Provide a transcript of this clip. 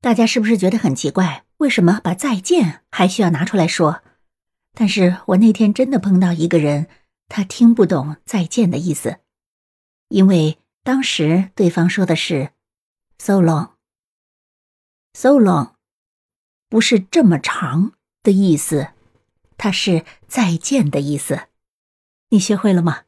大家是不是觉得很奇怪为什么把再见还需要拿出来说？但是我那天真的碰到一个人他听不懂再见的意思因为当时对方说的是 so long so long 不是这么长的意思它是再见的意思。你学会了吗？